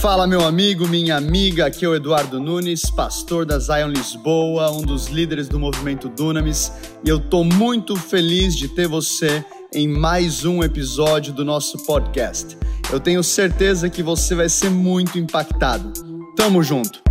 Fala, meu amigo, minha amiga. Aqui é o Eduardo Nunes, pastor da Zion Lisboa, um dos líderes do movimento Dunamis, e eu tô muito feliz de ter você em mais um episódio do nosso podcast. Eu tenho certeza que você vai ser muito impactado. Tamo junto.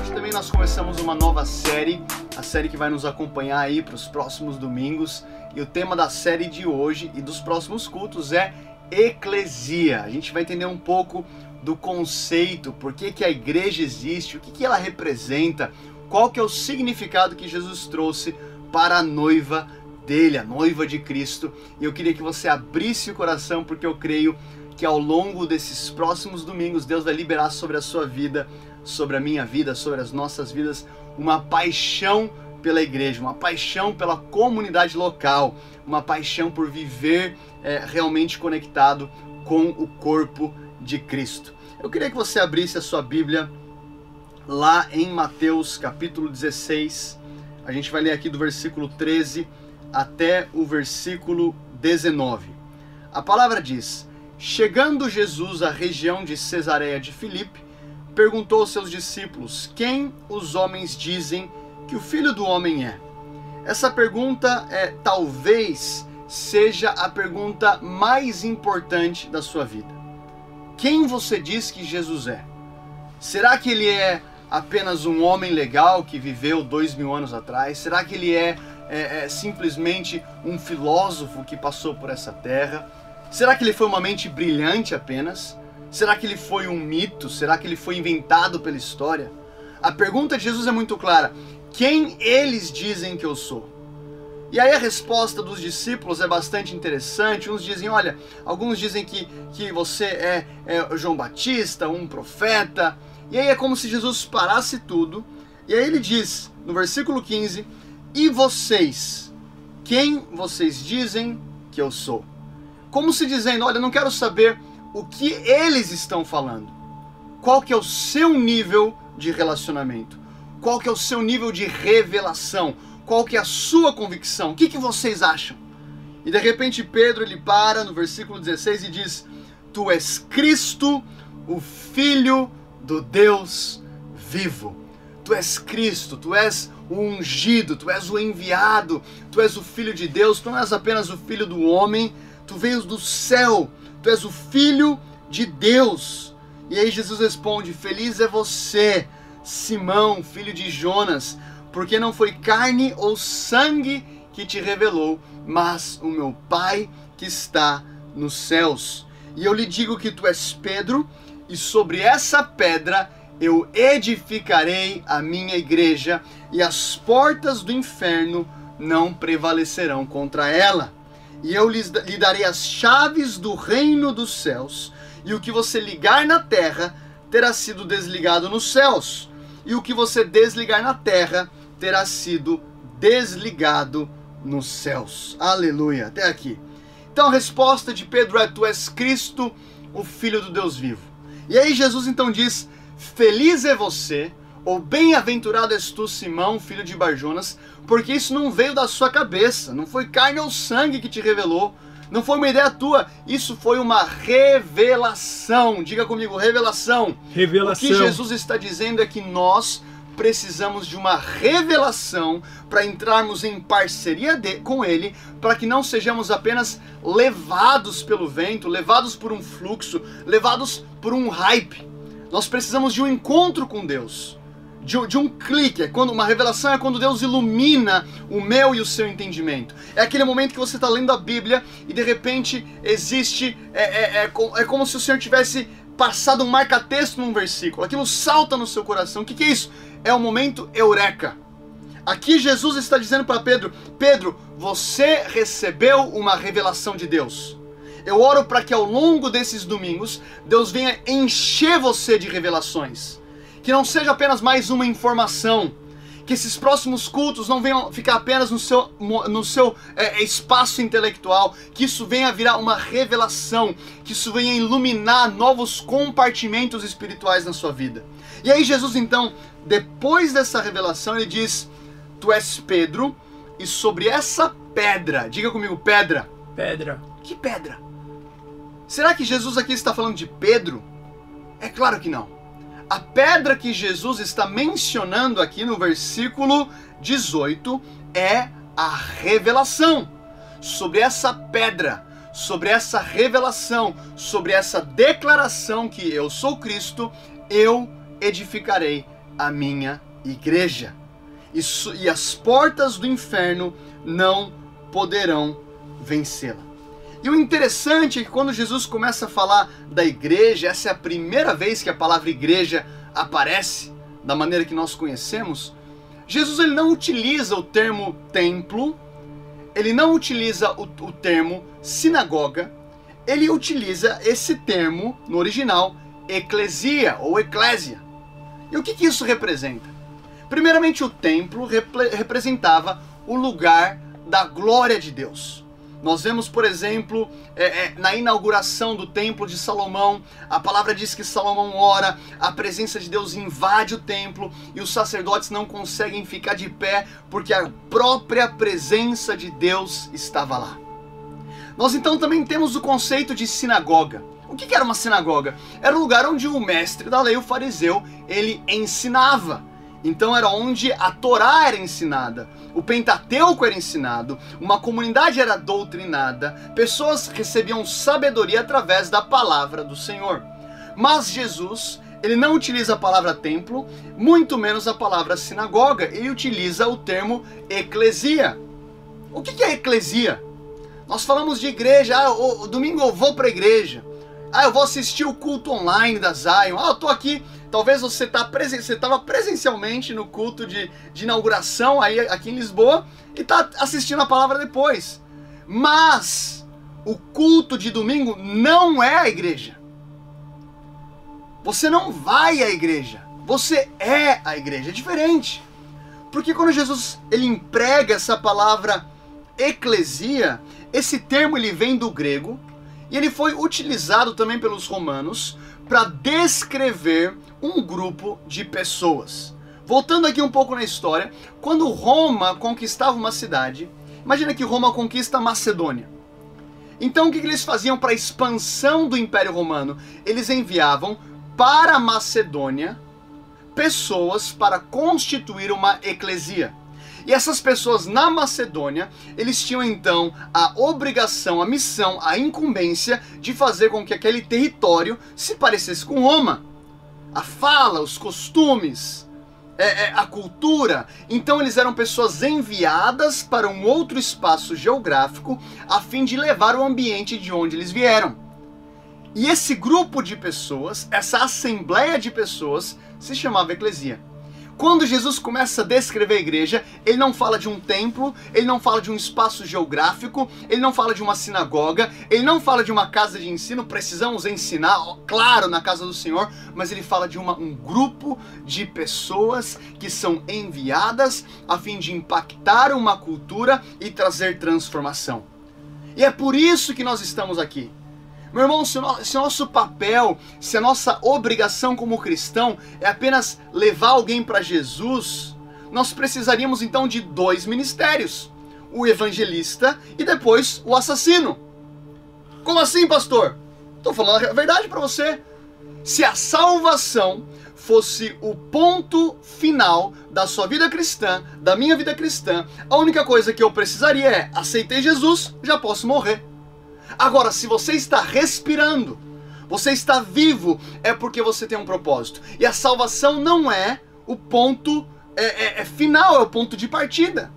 Hoje também nós começamos uma nova série, a série que vai nos acompanhar aí para os próximos domingos. E o tema da série de hoje e dos próximos cultos é eclesia. A gente vai entender um pouco do conceito, por que, que a igreja existe, o que, que ela representa, qual que é o significado que Jesus trouxe para a noiva dele, a noiva de Cristo. E eu queria que você abrisse o coração, porque eu creio que ao longo desses próximos domingos Deus vai liberar sobre a sua vida, sobre a minha vida, sobre as nossas vidas, uma paixão pela igreja, uma paixão pela comunidade local, uma paixão por viver é, realmente conectado com o corpo de Cristo. Eu queria que você abrisse a sua Bíblia lá em Mateus capítulo 16. A gente vai ler aqui do versículo 13 até o versículo 19. A palavra diz: Chegando Jesus à região de Cesareia de Filipe, perguntou aos seus discípulos: Quem os homens dizem que o filho do homem é? Essa pergunta é talvez seja a pergunta mais importante da sua vida. Quem você diz que Jesus é? Será que ele é apenas um homem legal que viveu dois mil anos atrás? Será que ele é, é, é simplesmente um filósofo que passou por essa terra? Será que ele foi uma mente brilhante apenas? Será que ele foi um mito? Será que ele foi inventado pela história? A pergunta de Jesus é muito clara: quem eles dizem que eu sou? E aí a resposta dos discípulos é bastante interessante. Uns dizem, olha, alguns dizem que, que você é, é João Batista, um profeta. E aí é como se Jesus parasse tudo. E aí ele diz, no versículo 15, e vocês? Quem vocês dizem que eu sou? Como se dizendo, olha, não quero saber o que eles estão falando. Qual que é o seu nível de relacionamento? Qual que é o seu nível de revelação? Qual que é a sua convicção? O que, que vocês acham? E de repente Pedro ele para no versículo 16 e diz: Tu és Cristo, o Filho do Deus vivo. Tu és Cristo, tu és o ungido, tu és o enviado, tu és o Filho de Deus, tu não és apenas o Filho do homem, tu vens do céu, tu és o Filho de Deus. E aí Jesus responde: Feliz é você Simão, filho de Jonas, porque não foi carne ou sangue que te revelou, mas o meu Pai que está nos céus. E eu lhe digo que tu és Pedro, e sobre essa pedra eu edificarei a minha igreja, e as portas do inferno não prevalecerão contra ela. E eu lhe darei as chaves do reino dos céus, e o que você ligar na terra terá sido desligado nos céus e o que você desligar na terra terá sido desligado nos céus. Aleluia. Até aqui. Então a resposta de Pedro é: Tu és Cristo, o Filho do Deus vivo. E aí Jesus então diz: Feliz é você, ou bem-aventurado és tu, Simão, filho de Barjonas, porque isso não veio da sua cabeça, não foi carne ou sangue que te revelou, não foi uma ideia tua, isso foi uma revelação. Diga comigo, revelação. Revelação. O que Jesus está dizendo é que nós precisamos de uma revelação para entrarmos em parceria de, com Ele, para que não sejamos apenas levados pelo vento, levados por um fluxo, levados por um hype. Nós precisamos de um encontro com Deus de, de, um clique. É quando uma revelação é quando Deus ilumina o meu e o seu entendimento. É aquele momento que você está lendo a Bíblia e de repente existe. É, é, é, é como se o Senhor tivesse passado um marca-texto num versículo. Aquilo salta no seu coração. O que, que é isso? É o momento eureka. Aqui Jesus está dizendo para Pedro: Pedro, você recebeu uma revelação de Deus. Eu oro para que ao longo desses domingos Deus venha encher você de revelações que não seja apenas mais uma informação, que esses próximos cultos não venham ficar apenas no seu, no seu é, é, espaço intelectual, que isso venha virar uma revelação, que isso venha iluminar novos compartimentos espirituais na sua vida. E aí Jesus então, depois dessa revelação, ele diz: Tu és Pedro, e sobre essa pedra, diga comigo, pedra. Pedra. Que pedra? Será que Jesus aqui está falando de Pedro? É claro que não. A pedra que Jesus está mencionando aqui no versículo 18 é a revelação. Sobre essa pedra, sobre essa revelação, sobre essa declaração que eu sou Cristo, eu edificarei a minha igreja. Isso, e as portas do inferno não poderão vencê-la. E o interessante é que quando Jesus começa a falar da igreja, essa é a primeira vez que a palavra igreja aparece da maneira que nós conhecemos. Jesus ele não utiliza o termo templo, ele não utiliza o, o termo sinagoga, ele utiliza esse termo no original eclesia ou eclésia. E o que, que isso representa? Primeiramente, o templo representava o lugar da glória de Deus. Nós vemos, por exemplo, é, é, na inauguração do Templo de Salomão, a palavra diz que Salomão ora, a presença de Deus invade o templo e os sacerdotes não conseguem ficar de pé porque a própria presença de Deus estava lá. Nós então também temos o conceito de sinagoga. O que era uma sinagoga? Era o lugar onde o mestre da lei, o fariseu, ele ensinava. Então era onde a Torá era ensinada, o Pentateuco era ensinado, uma comunidade era doutrinada, pessoas recebiam sabedoria através da palavra do Senhor. Mas Jesus, ele não utiliza a palavra templo, muito menos a palavra sinagoga, ele utiliza o termo eclesia. O que é eclesia? Nós falamos de igreja, ah, domingo eu vou para a igreja. Ah, eu vou assistir o culto online da Zion. Ah, eu tô aqui. Talvez você tá presen você estava presencialmente no culto de, de inauguração aí aqui em Lisboa e tá assistindo a palavra depois. Mas o culto de domingo não é a igreja. Você não vai à igreja. Você é a igreja. É diferente. Porque quando Jesus ele emprega essa palavra eclesia, esse termo ele vem do grego e ele foi utilizado também pelos romanos para descrever um grupo de pessoas. Voltando aqui um pouco na história, quando Roma conquistava uma cidade, imagina que Roma conquista a Macedônia. Então o que eles faziam para a expansão do Império Romano? Eles enviavam para a Macedônia pessoas para constituir uma eclesia. E essas pessoas na Macedônia, eles tinham então a obrigação, a missão, a incumbência de fazer com que aquele território se parecesse com Roma. A fala, os costumes, é, é, a cultura. Então eles eram pessoas enviadas para um outro espaço geográfico a fim de levar o ambiente de onde eles vieram. E esse grupo de pessoas, essa assembleia de pessoas, se chamava eclesia. Quando Jesus começa a descrever a igreja, ele não fala de um templo, ele não fala de um espaço geográfico, ele não fala de uma sinagoga, ele não fala de uma casa de ensino, precisamos ensinar, claro, na casa do Senhor, mas ele fala de uma, um grupo de pessoas que são enviadas a fim de impactar uma cultura e trazer transformação. E é por isso que nós estamos aqui. Meu irmão, se o, nosso papel, se a nossa obrigação como cristão é apenas levar alguém para Jesus, nós precisaríamos então de dois ministérios: o evangelista e depois o assassino. Como assim, pastor? Estou falando a verdade para você. Se a salvação fosse o ponto final da sua vida cristã, da minha vida cristã, a única coisa que eu precisaria é aceitei Jesus, já posso morrer. Agora, se você está respirando, você está vivo, é porque você tem um propósito. E a salvação não é o ponto é, é, é final, é o ponto de partida.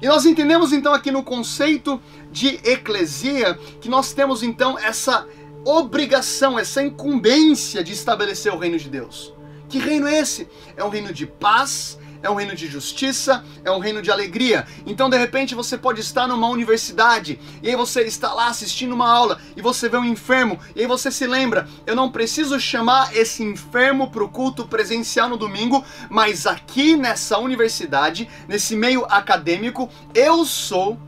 E nós entendemos então aqui no conceito de eclesia que nós temos então essa obrigação, essa incumbência de estabelecer o reino de Deus. Que reino é esse? É um reino de paz, é um reino de justiça, é um reino de alegria. Então, de repente, você pode estar numa universidade e aí você está lá assistindo uma aula e você vê um enfermo e aí você se lembra: eu não preciso chamar esse enfermo para o culto presencial no domingo, mas aqui nessa universidade, nesse meio acadêmico, eu sou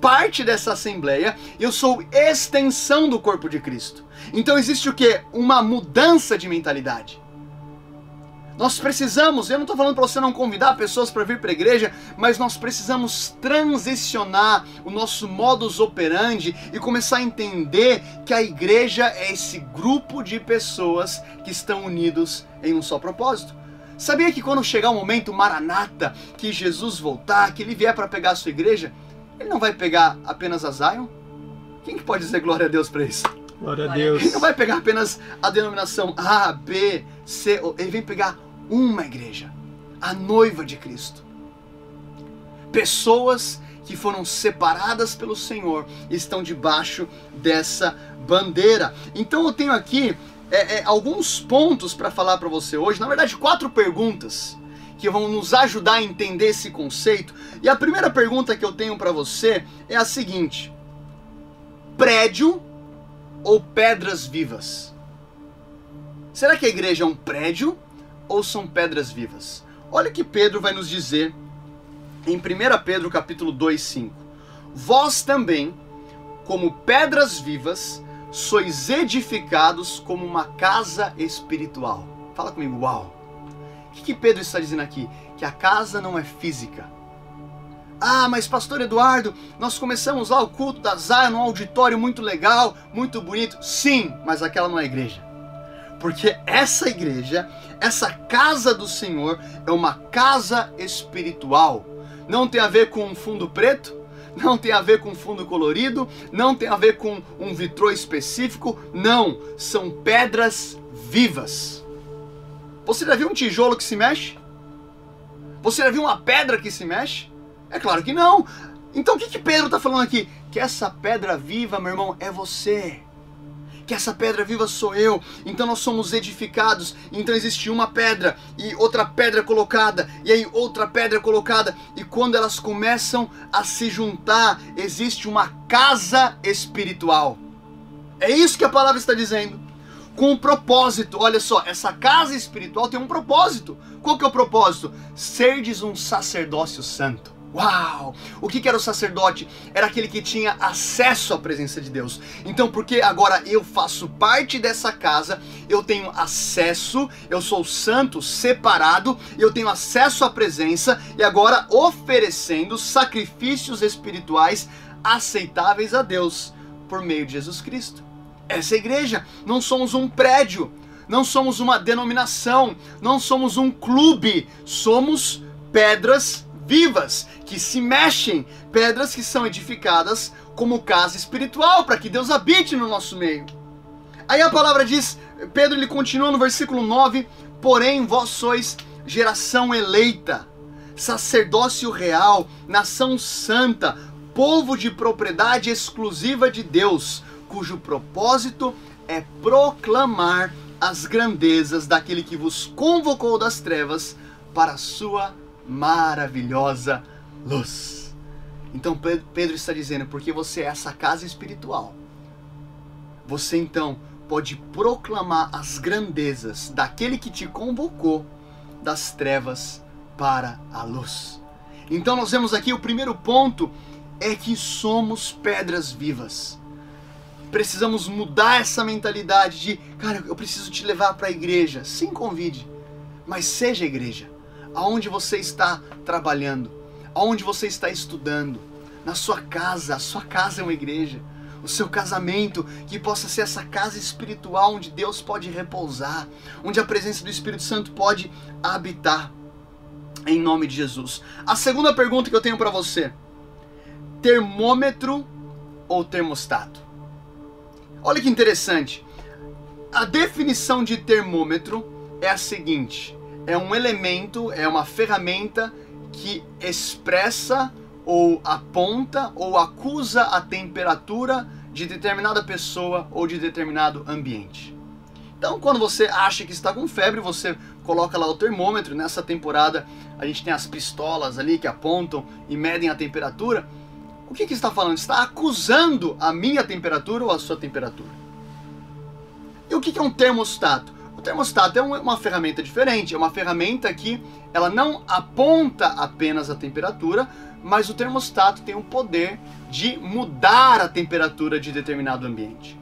parte dessa assembleia, eu sou extensão do corpo de Cristo. Então existe o que? Uma mudança de mentalidade. Nós precisamos, eu não estou falando para você não convidar pessoas para vir para a igreja, mas nós precisamos transicionar o nosso modus operandi e começar a entender que a igreja é esse grupo de pessoas que estão unidos em um só propósito. Sabia que quando chegar o momento maranata, que Jesus voltar, que ele vier para pegar a sua igreja, ele não vai pegar apenas a Zion? Quem que pode dizer glória a Deus para isso? Glória a Deus. Ele não vai pegar apenas a denominação A, B, C, ele vem pegar uma igreja, a noiva de Cristo. Pessoas que foram separadas pelo Senhor estão debaixo dessa bandeira. Então eu tenho aqui é, é, alguns pontos para falar para você hoje, na verdade, quatro perguntas que vão nos ajudar a entender esse conceito. E a primeira pergunta que eu tenho para você é a seguinte: prédio ou pedras vivas? Será que a igreja é um prédio ou são pedras vivas? Olha o que Pedro vai nos dizer em 1 Pedro capítulo 2, 5. Vós também, como pedras vivas, sois edificados como uma casa espiritual. Fala comigo, uau! O que, que Pedro está dizendo aqui? Que a casa não é física. Ah, mas pastor Eduardo, nós começamos lá o culto da Zaya num auditório muito legal, muito bonito. Sim, mas aquela não é igreja. Porque essa igreja, essa casa do Senhor, é uma casa espiritual. Não tem a ver com um fundo preto, não tem a ver com fundo colorido, não tem a ver com um vitrô específico, não, são pedras vivas. Você já viu um tijolo que se mexe? Você já viu uma pedra que se mexe? É claro que não. Então o que, que Pedro está falando aqui? Que essa pedra viva, meu irmão, é você que essa pedra viva sou eu. Então nós somos edificados. Então existe uma pedra e outra pedra colocada, e aí outra pedra colocada, e quando elas começam a se juntar, existe uma casa espiritual. É isso que a palavra está dizendo. Com um propósito, olha só, essa casa espiritual tem um propósito. Qual que é o propósito? Serdes um sacerdócio santo. Uau! O que, era o sacerdote? Era aquele que tinha acesso à presença de Deus. Então, porque agora eu faço parte dessa casa, eu tenho acesso, eu sou santo, separado, eu tenho acesso à presença e agora oferecendo sacrifícios espirituais aceitáveis a Deus por meio de Jesus Cristo. Essa é a igreja, não somos um prédio, não somos uma denominação, não somos um clube, somos pedras vivas, que se mexem, pedras que são edificadas como casa espiritual, para que Deus habite no nosso meio. Aí a palavra diz, Pedro ele continua no versículo 9: Porém, vós sois geração eleita, sacerdócio real, nação santa, povo de propriedade exclusiva de Deus, cujo propósito é proclamar as grandezas daquele que vos convocou das trevas para a sua maravilhosa luz. Então Pedro está dizendo, porque você é essa casa espiritual, você então pode proclamar as grandezas daquele que te convocou das trevas para a luz. Então nós vemos aqui o primeiro ponto é que somos pedras vivas. Precisamos mudar essa mentalidade de, cara, eu preciso te levar para a igreja. Sim, convide, mas seja igreja aonde você está trabalhando, aonde você está estudando, na sua casa, a sua casa é uma igreja, o seu casamento, que possa ser essa casa espiritual onde Deus pode repousar, onde a presença do Espírito Santo pode habitar, em nome de Jesus. A segunda pergunta que eu tenho para você: termômetro ou termostato? Olha que interessante. A definição de termômetro é a seguinte: é um elemento, é uma ferramenta que expressa ou aponta ou acusa a temperatura de determinada pessoa ou de determinado ambiente. Então, quando você acha que está com febre, você coloca lá o termômetro. Nessa temporada, a gente tem as pistolas ali que apontam e medem a temperatura. O que, que está falando? Está acusando a minha temperatura ou a sua temperatura. E o que, que é um termostato? O termostato é uma ferramenta diferente, é uma ferramenta que ela não aponta apenas a temperatura, mas o termostato tem o poder de mudar a temperatura de determinado ambiente.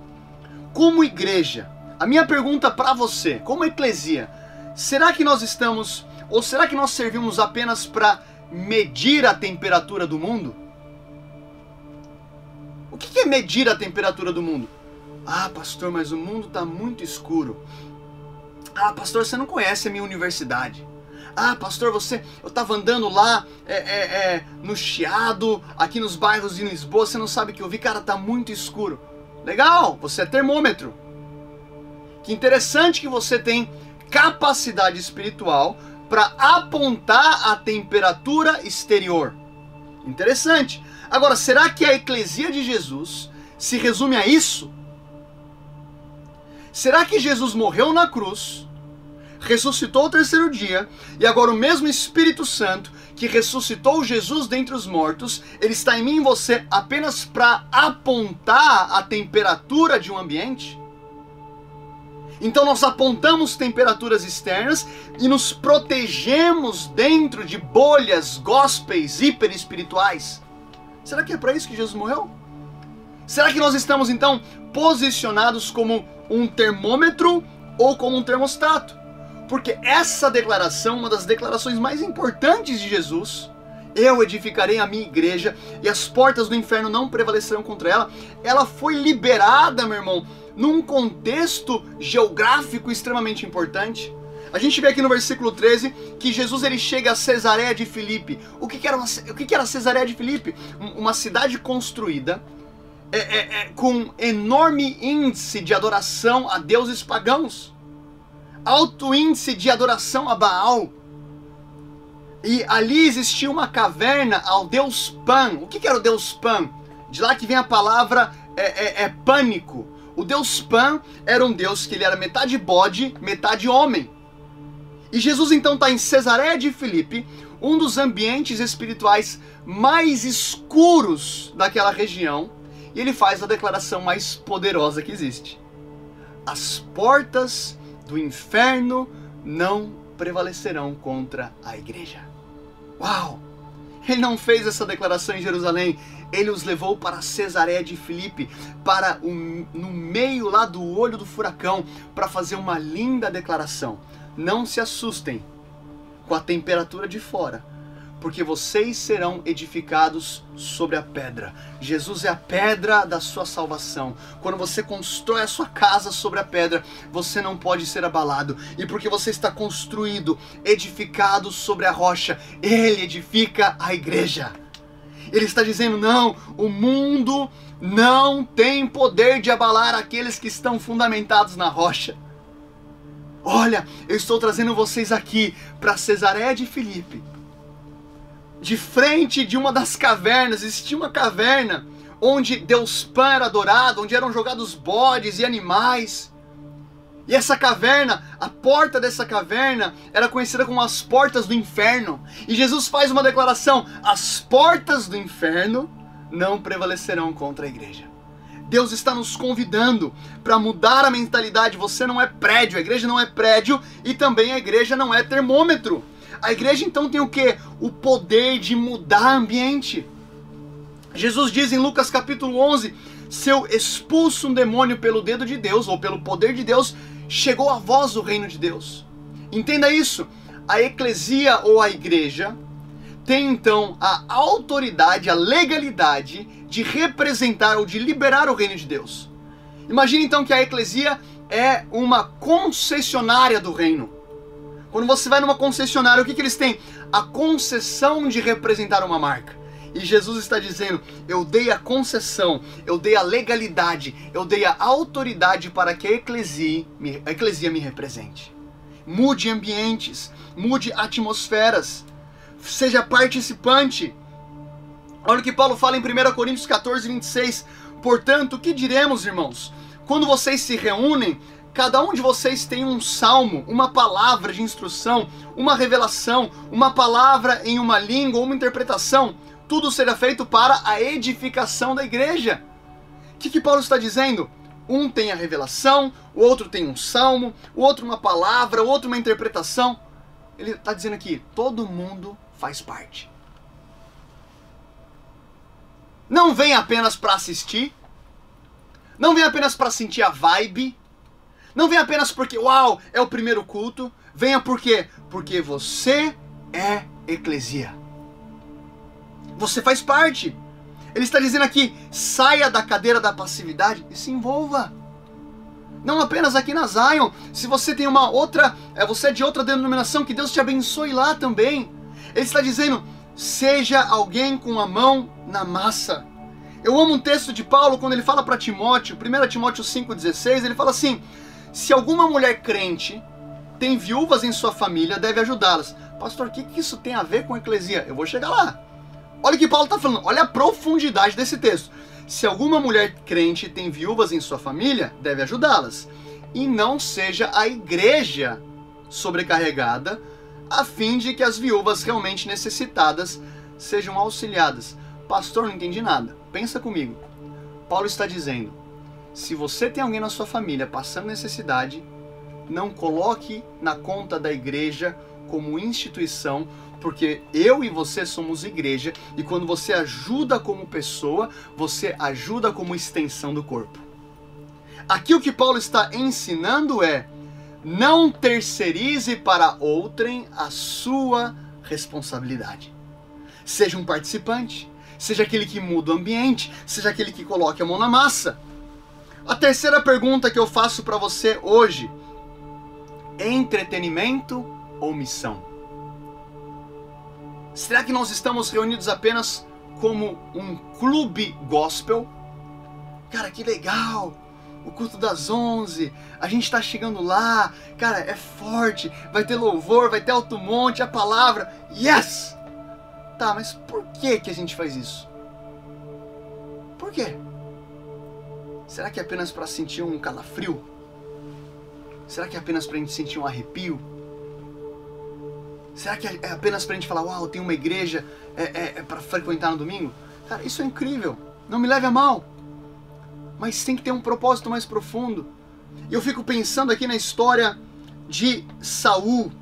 Como igreja, a minha pergunta para você, como eclesia, será que nós estamos, ou será que nós servimos apenas para medir a temperatura do mundo? O que é medir a temperatura do mundo? Ah, pastor, mas o mundo está muito escuro. Ah, pastor, você não conhece a minha universidade. Ah, pastor, você. Eu estava andando lá é, é, é, no Chiado, aqui nos bairros de Lisboa, você não sabe o que eu vi, cara, tá muito escuro. Legal, você é termômetro. Que interessante que você tem capacidade espiritual para apontar a temperatura exterior. Interessante. Agora, será que a eclesia de Jesus se resume a isso? Será que Jesus morreu na cruz, ressuscitou ao terceiro dia, e agora o mesmo Espírito Santo que ressuscitou Jesus dentre os mortos, ele está em mim e você apenas para apontar a temperatura de um ambiente? Então nós apontamos temperaturas externas e nos protegemos dentro de bolhas gospels hiper espirituais. Será que é para isso que Jesus morreu? Será que nós estamos então posicionados como um termômetro ou como um termostato? Porque essa declaração, uma das declarações mais importantes de Jesus, eu edificarei a minha igreja e as portas do inferno não prevalecerão contra ela, ela foi liberada, meu irmão, num contexto geográfico extremamente importante. A gente vê aqui no versículo 13 que Jesus ele chega a Cesareia de Filipe. O que, que era, uma, o que, que era Cesareia de Filipe? Uma cidade construída é, é, é, com enorme índice de adoração a deuses pagãos, alto índice de adoração a Baal. E ali existia uma caverna ao deus Pan. O que, que era o deus Pan? De lá que vem a palavra é, é, é pânico. O deus Pan era um deus que ele era metade bode, metade homem. E Jesus então está em Cesareia de Filipe, um dos ambientes espirituais mais escuros daquela região, e ele faz a declaração mais poderosa que existe: As portas do inferno não prevalecerão contra a igreja. Uau! Ele não fez essa declaração em Jerusalém, ele os levou para Cesareia de Filipe, para o, no meio lá do olho do furacão, para fazer uma linda declaração. Não se assustem com a temperatura de fora, porque vocês serão edificados sobre a pedra. Jesus é a pedra da sua salvação. Quando você constrói a sua casa sobre a pedra, você não pode ser abalado. E porque você está construído, edificado sobre a rocha, ele edifica a igreja. Ele está dizendo: não, o mundo não tem poder de abalar aqueles que estão fundamentados na rocha. Olha, eu estou trazendo vocês aqui para Cesareia de Filipe. De frente de uma das cavernas, existia uma caverna onde Deus Pan era adorado, onde eram jogados bodes e animais. E essa caverna, a porta dessa caverna, era conhecida como as portas do inferno. E Jesus faz uma declaração: as portas do inferno não prevalecerão contra a igreja. Deus está nos convidando para mudar a mentalidade. Você não é prédio, a igreja não é prédio e também a igreja não é termômetro. A igreja então tem o que? O poder de mudar ambiente. Jesus diz em Lucas capítulo 11: Se eu expulso um demônio pelo dedo de Deus ou pelo poder de Deus, chegou a vós o reino de Deus. Entenda isso. A eclesia ou a igreja tem então a autoridade, a legalidade de representar ou de liberar o reino de Deus. Imagine então que a eclesia é uma concessionária do reino. Quando você vai numa concessionária, o que, que eles têm? A concessão de representar uma marca. E Jesus está dizendo: Eu dei a concessão, eu dei a legalidade, eu dei a autoridade para que a eclesia, a eclesia me represente. Mude ambientes, mude atmosferas seja participante. Olha o que Paulo fala em 1 Coríntios 14, 26. Portanto, o que diremos, irmãos? Quando vocês se reúnem, cada um de vocês tem um salmo, uma palavra de instrução, uma revelação, uma palavra em uma língua, uma interpretação. Tudo será feito para a edificação da igreja. O que, que Paulo está dizendo? Um tem a revelação, o outro tem um salmo, o outro uma palavra, o outro uma interpretação. Ele está dizendo aqui: todo mundo faz parte. Não vem apenas para assistir, não vem apenas para sentir a vibe, não vem apenas porque, uau, é o primeiro culto, Venha por quê? Porque você é eclesia. Você faz parte. Ele está dizendo aqui: saia da cadeira da passividade e se envolva. Não apenas aqui na Zion. Se você tem uma outra, é você é de outra denominação, que Deus te abençoe lá também. Ele está dizendo: seja alguém com a mão na massa. Eu amo um texto de Paulo quando ele fala para Timóteo, 1 Timóteo 5,16, ele fala assim: se alguma mulher crente tem viúvas em sua família, deve ajudá-las. Pastor, o que, que isso tem a ver com eclesia? Eu vou chegar lá. Olha o que Paulo está falando, olha a profundidade desse texto. Se alguma mulher crente tem viúvas em sua família, deve ajudá-las. E não seja a igreja sobrecarregada, a fim de que as viúvas realmente necessitadas sejam auxiliadas. Pastor, não entendi nada. Pensa comigo. Paulo está dizendo: se você tem alguém na sua família passando necessidade, não coloque na conta da igreja como instituição, porque eu e você somos igreja e quando você ajuda como pessoa, você ajuda como extensão do corpo. Aqui o que Paulo está ensinando é: não terceirize para outrem a sua responsabilidade. Seja um participante, seja aquele que muda o ambiente, seja aquele que coloque a mão na massa. A terceira pergunta que eu faço para você hoje: entretenimento ou missão? Será que nós estamos reunidos apenas como um clube gospel? Cara, que legal! O culto das 11, a gente está chegando lá, cara, é forte, vai ter louvor, vai ter alto monte, a palavra, yes! Tá, mas por que que a gente faz isso? Por quê? Será que é apenas para sentir um calafrio? Será que é apenas para a gente sentir um arrepio? Será que é apenas para a gente falar, uau, tem uma igreja é, é, é para frequentar no domingo? Cara, isso é incrível. Não me leve a mal. Mas tem que ter um propósito mais profundo. E eu fico pensando aqui na história de Saul.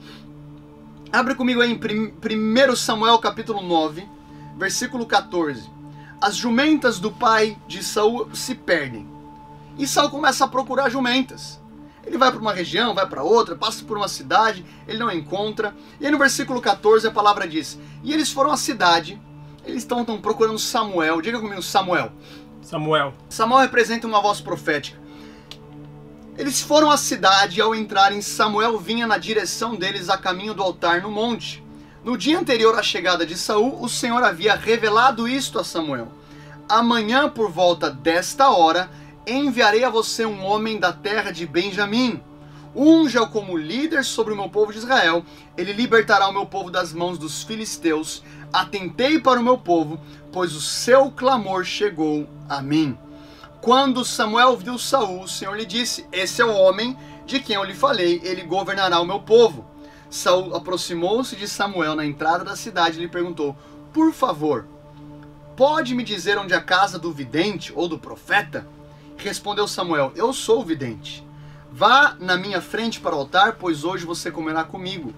Abre comigo aí em 1 Samuel capítulo 9, versículo 14. As jumentas do pai de Saul se perdem. E Saul começa a procurar jumentas. Ele vai para uma região, vai para outra, passa por uma cidade, ele não encontra. E aí no versículo 14 a palavra diz: E eles foram à cidade, eles estão procurando Samuel. Diga comigo, Samuel. Samuel. Samuel representa uma voz profética. Eles foram à cidade e ao entrarem, Samuel vinha na direção deles a caminho do altar no monte. No dia anterior à chegada de Saul, o Senhor havia revelado isto a Samuel. Amanhã, por volta desta hora, enviarei a você um homem da terra de Benjamim. Unja-o como líder sobre o meu povo de Israel. Ele libertará o meu povo das mãos dos filisteus. Atentei para o meu povo, pois o seu clamor chegou a mim. Quando Samuel viu Saul, o Senhor lhe disse: Esse é o homem de quem eu lhe falei, ele governará o meu povo. Saul aproximou-se de Samuel na entrada da cidade e lhe perguntou: Por favor, pode me dizer onde é a casa do vidente ou do profeta? Respondeu Samuel: Eu sou o vidente. Vá na minha frente para o altar, pois hoje você comerá comigo.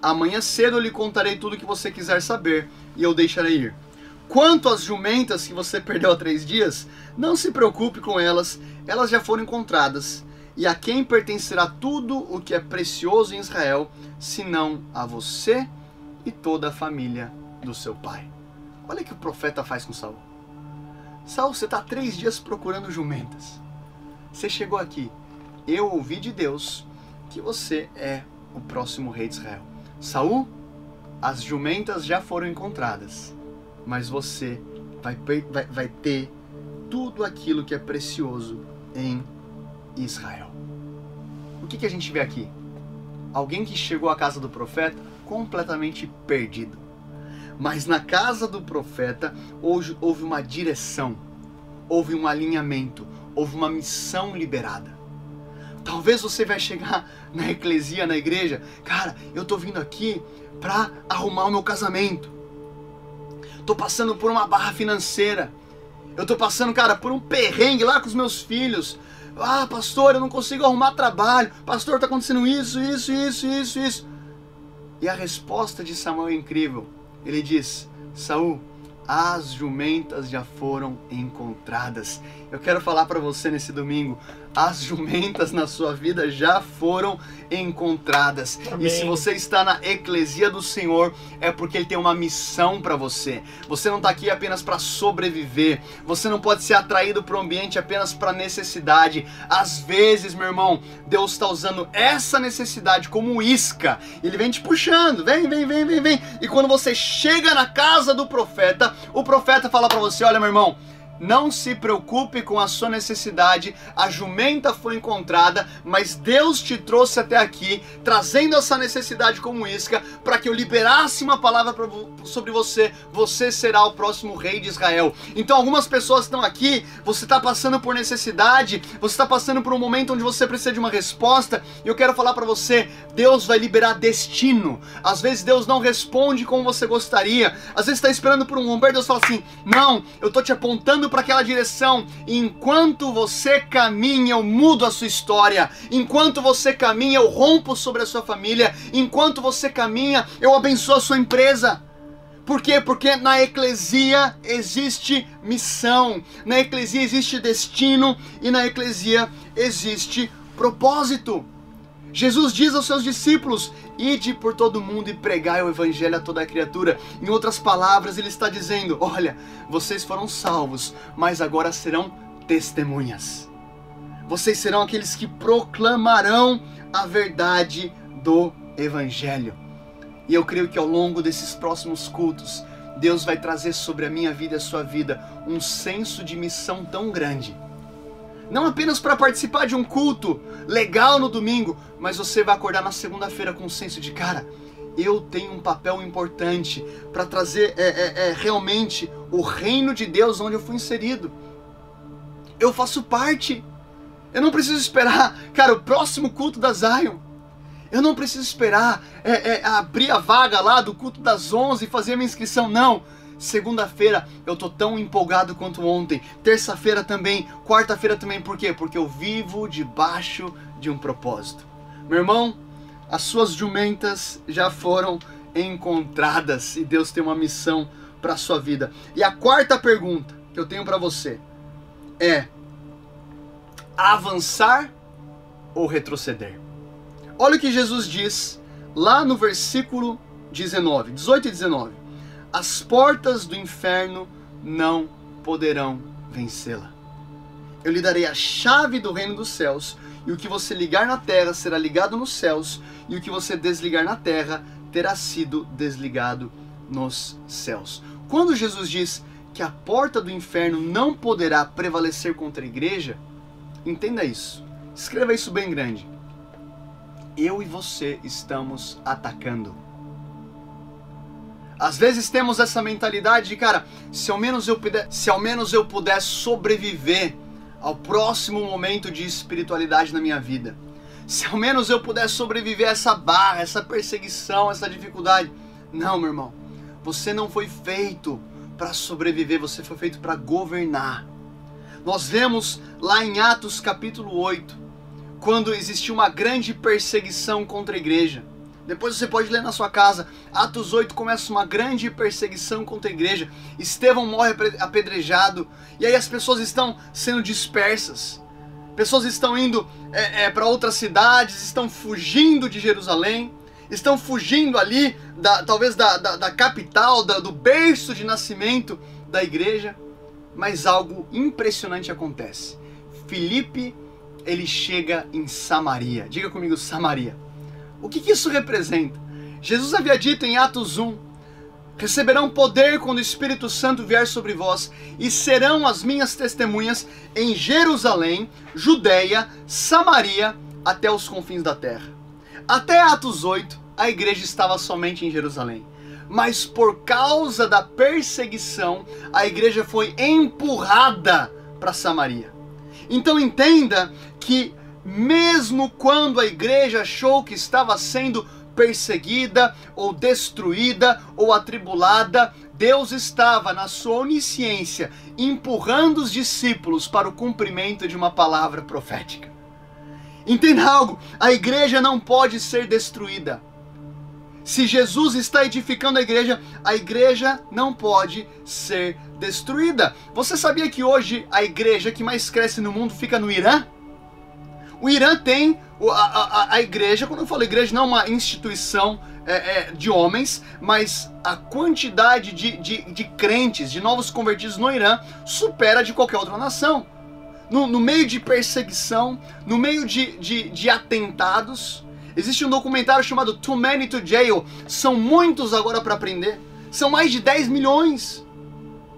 Amanhã cedo eu lhe contarei tudo o que você quiser saber, e eu deixarei ir. Quanto às jumentas que você perdeu há três dias, não se preocupe com elas, elas já foram encontradas. E a quem pertencerá tudo o que é precioso em Israel, senão a você e toda a família do seu pai? Olha o que o profeta faz com Saul. Saul, você está três dias procurando jumentas. Você chegou aqui. Eu ouvi de Deus que você é o próximo rei de Israel. Saul, as jumentas já foram encontradas, mas você vai, vai, vai ter tudo aquilo que é precioso em Israel. O que, que a gente vê aqui? Alguém que chegou à casa do profeta completamente perdido mas na casa do profeta houve, houve uma direção, houve um alinhamento, houve uma missão liberada. Talvez você vai chegar na eclesia, na igreja, cara, eu tô vindo aqui para arrumar o meu casamento. Tô passando por uma barra financeira. Eu tô passando, cara, por um perrengue lá com os meus filhos. Ah, pastor, eu não consigo arrumar trabalho. Pastor, tá acontecendo isso, isso, isso, isso, isso. E a resposta de Samuel é incrível. Ele diz: Saul, as jumentas já foram encontradas. Eu quero falar para você nesse domingo, as jumentas na sua vida já foram encontradas. Amém. E se você está na eclesia do Senhor, é porque ele tem uma missão para você. Você não está aqui apenas para sobreviver. Você não pode ser atraído para o ambiente apenas para necessidade. Às vezes, meu irmão, Deus está usando essa necessidade como isca. Ele vem te puxando, vem, vem, vem, vem, vem. E quando você chega na casa do profeta, o profeta fala para você: "Olha, meu irmão, não se preocupe com a sua necessidade, a jumenta foi encontrada, mas Deus te trouxe até aqui, trazendo essa necessidade como isca, para que eu liberasse uma palavra sobre você. Você será o próximo rei de Israel. Então, algumas pessoas estão aqui, você está passando por necessidade, você está passando por um momento onde você precisa de uma resposta, e eu quero falar para você: Deus vai liberar destino. Às vezes, Deus não responde como você gostaria, às vezes, está esperando por um romper, Deus fala assim: Não, eu estou te apontando para aquela direção. Enquanto você caminha, eu mudo a sua história. Enquanto você caminha, eu rompo sobre a sua família. Enquanto você caminha, eu abençoo a sua empresa. Por quê? Porque na eclesia existe missão, na eclesia existe destino e na eclesia existe propósito. Jesus diz aos seus discípulos: Ide por todo mundo e pregai o evangelho a toda criatura. Em outras palavras, ele está dizendo: Olha, vocês foram salvos, mas agora serão testemunhas. Vocês serão aqueles que proclamarão a verdade do evangelho. E eu creio que ao longo desses próximos cultos, Deus vai trazer sobre a minha vida e a sua vida um senso de missão tão grande não apenas para participar de um culto legal no domingo, mas você vai acordar na segunda-feira com o senso de cara. Eu tenho um papel importante para trazer é, é, é, realmente o reino de Deus onde eu fui inserido. Eu faço parte. Eu não preciso esperar, cara, o próximo culto da Zion. Eu não preciso esperar é, é, abrir a vaga lá do culto das 11 e fazer a minha inscrição. Não. Segunda-feira eu tô tão empolgado quanto ontem. Terça-feira também. Quarta-feira também. Por quê? Porque eu vivo debaixo de um propósito. Meu irmão, as suas jumentas já foram encontradas e Deus tem uma missão para sua vida. E a quarta pergunta que eu tenho para você é: avançar ou retroceder? Olha o que Jesus diz lá no versículo 19, 18 e 19 as portas do inferno não poderão vencê-la. Eu lhe darei a chave do reino dos céus, e o que você ligar na terra será ligado nos céus, e o que você desligar na terra terá sido desligado nos céus. Quando Jesus diz que a porta do inferno não poderá prevalecer contra a igreja, entenda isso. Escreva isso bem grande. Eu e você estamos atacando às vezes temos essa mentalidade de, cara, se ao menos eu puder, se ao menos eu puder sobreviver ao próximo momento de espiritualidade na minha vida. Se ao menos eu puder sobreviver a essa barra, essa perseguição, essa dificuldade. Não, meu irmão. Você não foi feito para sobreviver, você foi feito para governar. Nós vemos lá em Atos capítulo 8, quando existiu uma grande perseguição contra a igreja. Depois você pode ler na sua casa. Atos 8 começa uma grande perseguição contra a igreja. Estevão morre apedrejado. E aí as pessoas estão sendo dispersas. Pessoas estão indo é, é, para outras cidades, estão fugindo de Jerusalém, estão fugindo ali, da, talvez da, da, da capital, da, do berço de nascimento da igreja. Mas algo impressionante acontece. Filipe, ele chega em Samaria. Diga comigo, Samaria. O que, que isso representa? Jesus havia dito em Atos 1: Receberão poder quando o Espírito Santo vier sobre vós, e serão as minhas testemunhas em Jerusalém, Judéia, Samaria, até os confins da terra. Até Atos 8, a igreja estava somente em Jerusalém. Mas por causa da perseguição, a igreja foi empurrada para Samaria. Então entenda que mesmo quando a igreja achou que estava sendo perseguida ou destruída ou atribulada, Deus estava na sua onisciência empurrando os discípulos para o cumprimento de uma palavra profética. Entenda algo, a igreja não pode ser destruída. Se Jesus está edificando a igreja, a igreja não pode ser destruída. Você sabia que hoje a igreja que mais cresce no mundo fica no Irã? O Irã tem a, a, a igreja, quando eu falo igreja, não é uma instituição é, é, de homens, mas a quantidade de, de, de, crentes, de novos convertidos no Irã, supera de qualquer outra nação. No, no meio de perseguição, no meio de, de, de atentados, existe um documentário chamado Too Many to Jail. São muitos agora para aprender. São mais de 10 milhões.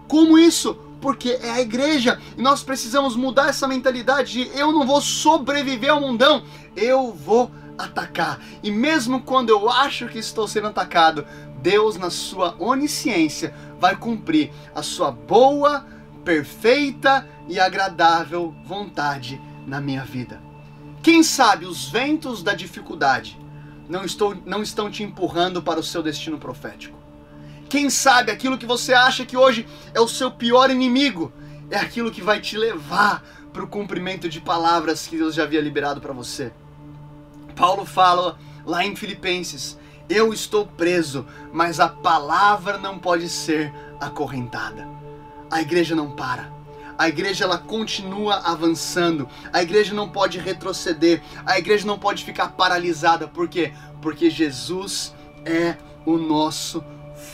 Como isso? Porque é a igreja. E nós precisamos mudar essa mentalidade de eu não vou sobreviver ao mundão, eu vou atacar. E mesmo quando eu acho que estou sendo atacado, Deus, na sua onisciência, vai cumprir a sua boa, perfeita e agradável vontade na minha vida. Quem sabe os ventos da dificuldade não, estou, não estão te empurrando para o seu destino profético. Quem sabe aquilo que você acha que hoje é o seu pior inimigo é aquilo que vai te levar para o cumprimento de palavras que Deus já havia liberado para você. Paulo fala lá em Filipenses: Eu estou preso, mas a palavra não pode ser acorrentada. A igreja não para. A igreja ela continua avançando. A igreja não pode retroceder. A igreja não pode ficar paralisada. Por quê? Porque Jesus é o nosso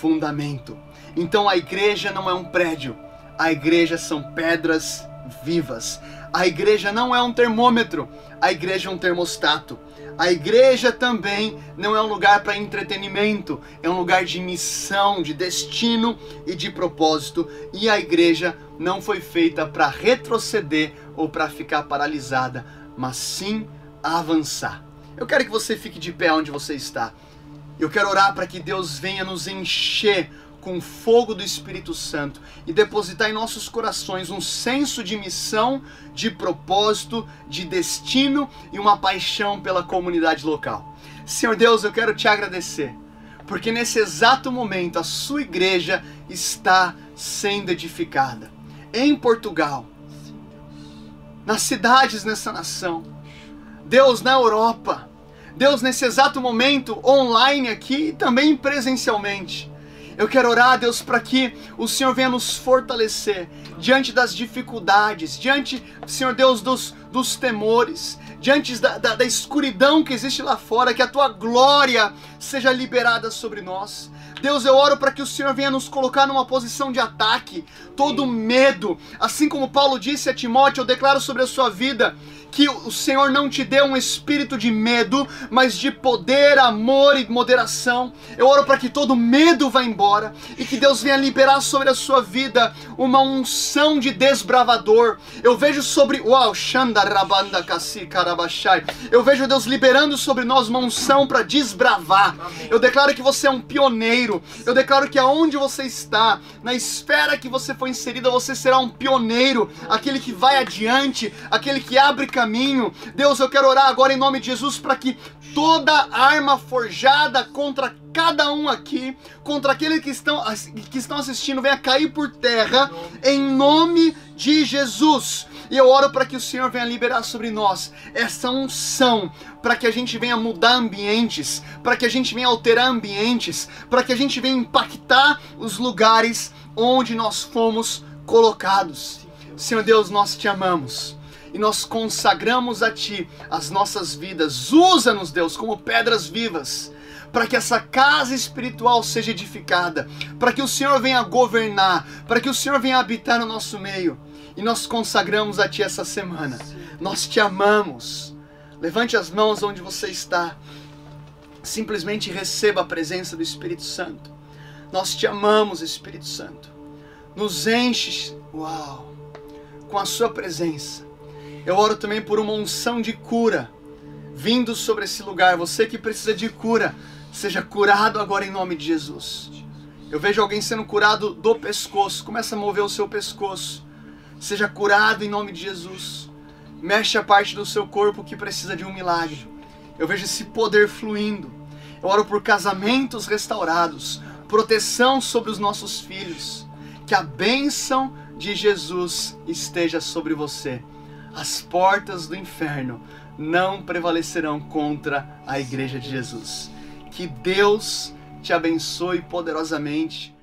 fundamento. Então a igreja não é um prédio, a igreja são pedras vivas. A igreja não é um termômetro, a igreja é um termostato. A igreja também não é um lugar para entretenimento, é um lugar de missão, de destino e de propósito. E a igreja não foi feita para retroceder ou para ficar paralisada, mas sim avançar. Eu quero que você fique de pé onde você está. Eu quero orar para que Deus venha nos encher com o fogo do Espírito Santo e depositar em nossos corações um senso de missão, de propósito, de destino e uma paixão pela comunidade local. Senhor Deus, eu quero te agradecer, porque nesse exato momento a sua igreja está sendo edificada em Portugal, nas cidades nessa nação, Deus na Europa, Deus, nesse exato momento, online aqui e também presencialmente. Eu quero orar, Deus, para que o Senhor venha nos fortalecer diante das dificuldades, diante, Senhor Deus, dos, dos temores, diante da, da, da escuridão que existe lá fora, que a tua glória seja liberada sobre nós. Deus, eu oro para que o Senhor venha nos colocar numa posição de ataque, todo medo, assim como Paulo disse a Timóteo, eu declaro sobre a sua vida que o Senhor não te deu um espírito de medo, mas de poder, amor e moderação. Eu oro para que todo medo vá embora e que Deus venha liberar sobre a sua vida uma unção de desbravador. Eu vejo sobre, uau, Rabanda Kasi Karabashai. Eu vejo Deus liberando sobre nós uma unção para desbravar. Eu declaro que você é um pioneiro. Eu declaro que aonde você está, na esfera que você foi inserida, você será um pioneiro, aquele que vai adiante, aquele que abre caminho. Deus, eu quero orar agora em nome de Jesus para que toda arma forjada contra cada um aqui, contra aqueles que estão, que estão assistindo, venha cair por terra em nome de Jesus. E eu oro para que o Senhor venha liberar sobre nós essa unção, para que a gente venha mudar ambientes, para que a gente venha alterar ambientes, para que a gente venha impactar os lugares onde nós fomos colocados. Senhor Deus, nós te amamos e nós consagramos a Ti as nossas vidas. Usa-nos, Deus, como pedras vivas para que essa casa espiritual seja edificada, para que o Senhor venha governar, para que o Senhor venha habitar no nosso meio. E nós consagramos a Ti essa semana. Nós te amamos. Levante as mãos onde você está. Simplesmente receba a presença do Espírito Santo. Nós te amamos, Espírito Santo. Nos enche, uau, com a Sua presença. Eu oro também por uma unção de cura vindo sobre esse lugar. Você que precisa de cura, seja curado agora em nome de Jesus. Eu vejo alguém sendo curado do pescoço. Começa a mover o seu pescoço. Seja curado em nome de Jesus. Mexe a parte do seu corpo que precisa de um milagre. Eu vejo esse poder fluindo. Eu oro por casamentos restaurados, proteção sobre os nossos filhos. Que a bênção de Jesus esteja sobre você as portas do inferno não prevalecerão contra a igreja de Jesus. Que Deus te abençoe poderosamente